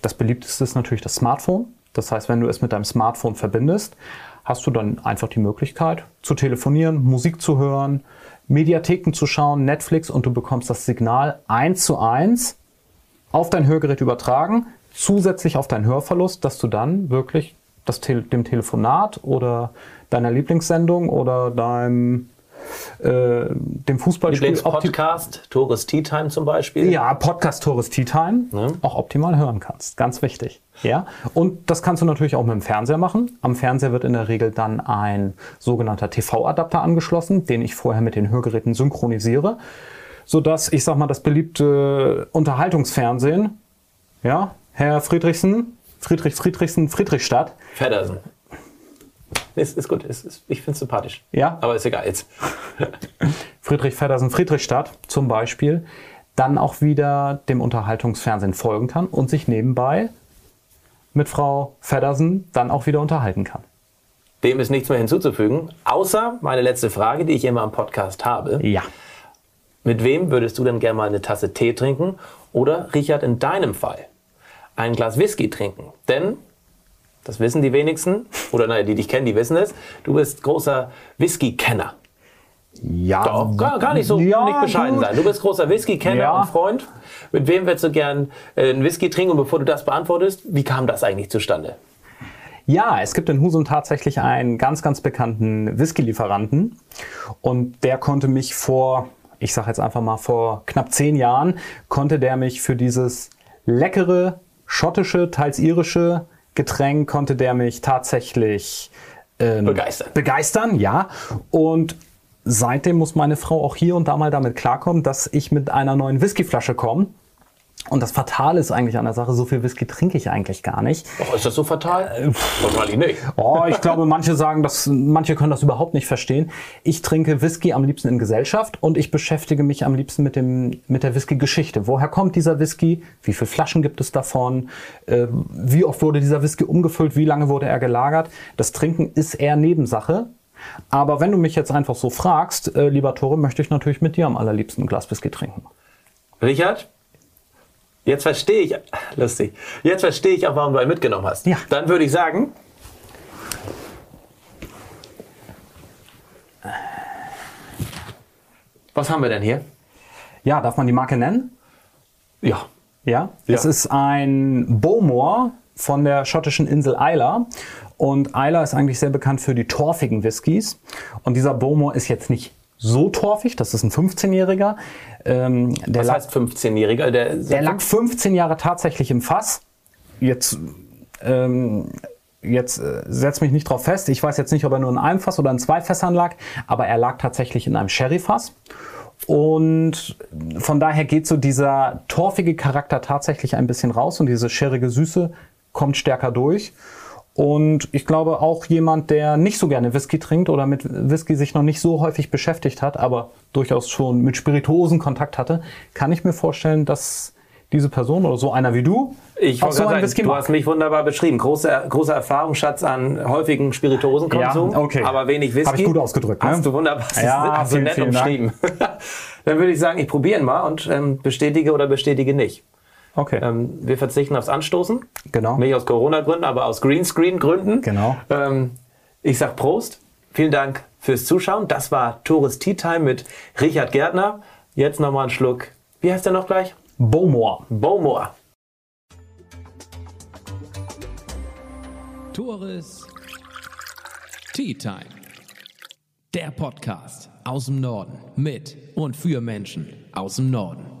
[SPEAKER 3] Das beliebteste ist natürlich das Smartphone. Das heißt, wenn du es mit deinem Smartphone verbindest, hast du dann einfach die Möglichkeit zu telefonieren, Musik zu hören, Mediatheken zu schauen, Netflix und du bekommst das Signal eins zu eins auf dein Hörgerät übertragen, zusätzlich auf deinen Hörverlust, dass du dann wirklich das Tele dem Telefonat oder deiner Lieblingssendung oder deinem äh, dem Fußballspiel
[SPEAKER 2] Lieblingspodcast, Tores Tea Time zum Beispiel.
[SPEAKER 3] ja, Podcast Tourist Tea Time auch optimal hören kannst. Ganz wichtig. Ja. Und das kannst du natürlich auch mit dem Fernseher machen. Am Fernseher wird in der Regel dann ein sogenannter TV-Adapter angeschlossen, den ich vorher mit den Hörgeräten synchronisiere, sodass ich sag mal das beliebte Unterhaltungsfernsehen, ja, Herr Friedrichsen, Friedrich Friedrichsen, Friedrichstadt,
[SPEAKER 2] Feddersen. Ist, ist gut, ist, ist, ich finde es sympathisch.
[SPEAKER 3] Ja.
[SPEAKER 2] Aber ist egal jetzt. [laughs]
[SPEAKER 3] Friedrich Feddersen Friedrichstadt zum Beispiel, dann auch wieder dem Unterhaltungsfernsehen folgen kann und sich nebenbei mit Frau Feddersen dann auch wieder unterhalten kann.
[SPEAKER 2] Dem ist nichts mehr hinzuzufügen, außer meine letzte Frage, die ich immer am Podcast habe.
[SPEAKER 3] Ja.
[SPEAKER 2] Mit wem würdest du denn gerne mal eine Tasse Tee trinken? Oder, Richard, in deinem Fall, ein Glas Whisky trinken? Denn, das wissen die wenigsten, oder naja, die dich kennen, die wissen es, du bist großer Whisky-Kenner.
[SPEAKER 3] Ja,
[SPEAKER 2] Doch, gar, gar nicht so
[SPEAKER 3] Ja,
[SPEAKER 2] nicht bescheiden
[SPEAKER 3] gut.
[SPEAKER 2] sein. Du bist großer Whisky-Kenner
[SPEAKER 3] Ja.
[SPEAKER 2] und Freund. Mit wem würdest du gern äh, einen Whisky trinken? Und bevor du das beantwortest, wie kam das eigentlich zustande?
[SPEAKER 3] Ja, es gibt in Husum tatsächlich einen ganz, ganz bekannten Whisky-Lieferanten. Und der konnte mich vor, ich sage jetzt einfach mal vor knapp zehn Jahren, konnte der mich für dieses leckere, schottische, teils irische Getränk, konnte der mich tatsächlich ähm,
[SPEAKER 2] Begeistern.
[SPEAKER 3] begeistern, ja. Und seitdem muss meine Frau auch hier und da mal damit klarkommen, dass ich mit einer neuen Whiskyflasche komme. Und das Fatale ist eigentlich an der Sache, so viel Whisky trinke ich eigentlich gar nicht.
[SPEAKER 2] Oh, ist das so fatal? Wahrscheinlich nicht.
[SPEAKER 3] Oh, ich glaube, [laughs] manche sagen das, manche können das überhaupt nicht verstehen. Ich trinke Whisky am liebsten in Gesellschaft und ich beschäftige mich am liebsten mit dem, mit der Whisky-Geschichte. Woher kommt dieser Whisky? Wie viele Flaschen gibt es davon? Äh, wie oft wurde dieser Whisky umgefüllt? Wie lange wurde er gelagert? Das Trinken ist eher Nebensache. Aber wenn du mich jetzt einfach so fragst, äh, lieber Tore, möchte ich natürlich mit dir am allerliebsten ein Glas Whisky trinken.
[SPEAKER 2] Richard, jetzt verstehe ich, lustig, jetzt verstehe ich auch, warum du einen mitgenommen hast.
[SPEAKER 3] Ja.
[SPEAKER 2] Dann würde ich sagen, was haben wir denn hier?
[SPEAKER 3] Ja, darf man die Marke nennen?
[SPEAKER 2] Ja.
[SPEAKER 3] Ja,
[SPEAKER 2] Ja.
[SPEAKER 3] es ist ein Bowmore von der schottischen Insel Isla. Und Isla ist eigentlich sehr bekannt für die torfigen Whiskys. Und dieser Bowmore ist jetzt nicht so torfig, das ist ein 15-Jähriger. Ähm, der,
[SPEAKER 2] Was
[SPEAKER 3] lag,
[SPEAKER 2] heißt 15-Jähriger? Der,
[SPEAKER 3] der lag 15 Jahre tatsächlich im Fass. Jetzt, ähm, jetzt äh, setz mich nicht drauf fest. Ich weiß jetzt nicht, ob er nur in einem Fass oder in zwei Fässern lag, aber er lag tatsächlich in einem Sherry-Fass. Und von daher geht so dieser torfige Charakter tatsächlich ein bisschen raus und diese scherrige Süße kommt stärker durch. Und ich glaube auch jemand, der nicht so gerne Whisky trinkt oder mit Whisky sich noch nicht so häufig beschäftigt hat, aber durchaus schon mit Spirituosen Kontakt hatte, kann ich mir vorstellen, dass diese Person oder so einer wie du
[SPEAKER 2] Ich
[SPEAKER 3] auch so
[SPEAKER 2] sagen,
[SPEAKER 3] Whisky
[SPEAKER 2] du
[SPEAKER 3] mag.
[SPEAKER 2] hast mich wunderbar beschrieben. Großer, großer Erfahrungsschatz an häufigen Spirituosenkonsum,
[SPEAKER 3] Ja, okay.
[SPEAKER 2] aber wenig Whisky.
[SPEAKER 3] Hab ich gut ausgedrückt, ne?
[SPEAKER 2] Hast du wunderbar,
[SPEAKER 3] Ja,
[SPEAKER 2] hast du nett umschrieben. [laughs] Dann würde ich sagen, ich probiere ihn mal und ähm, bestätige oder bestätige nicht.
[SPEAKER 3] Okay.
[SPEAKER 2] Ähm, wir verzichten aufs Anstoßen.
[SPEAKER 3] Genau.
[SPEAKER 2] Nicht aus Corona-Gründen, aber aus Greenscreen-Gründen.
[SPEAKER 3] Genau.
[SPEAKER 2] Ähm, ich sag Prost. Vielen Dank fürs Zuschauen. Das war Tourist Tea Time mit Richard Gärtner. Jetzt nochmal einen Schluck. Wie heißt der noch gleich?
[SPEAKER 3] Bowmore.
[SPEAKER 2] Bowmore. Tourist Tea Time. Der Podcast aus dem Norden mit und für Menschen aus dem Norden.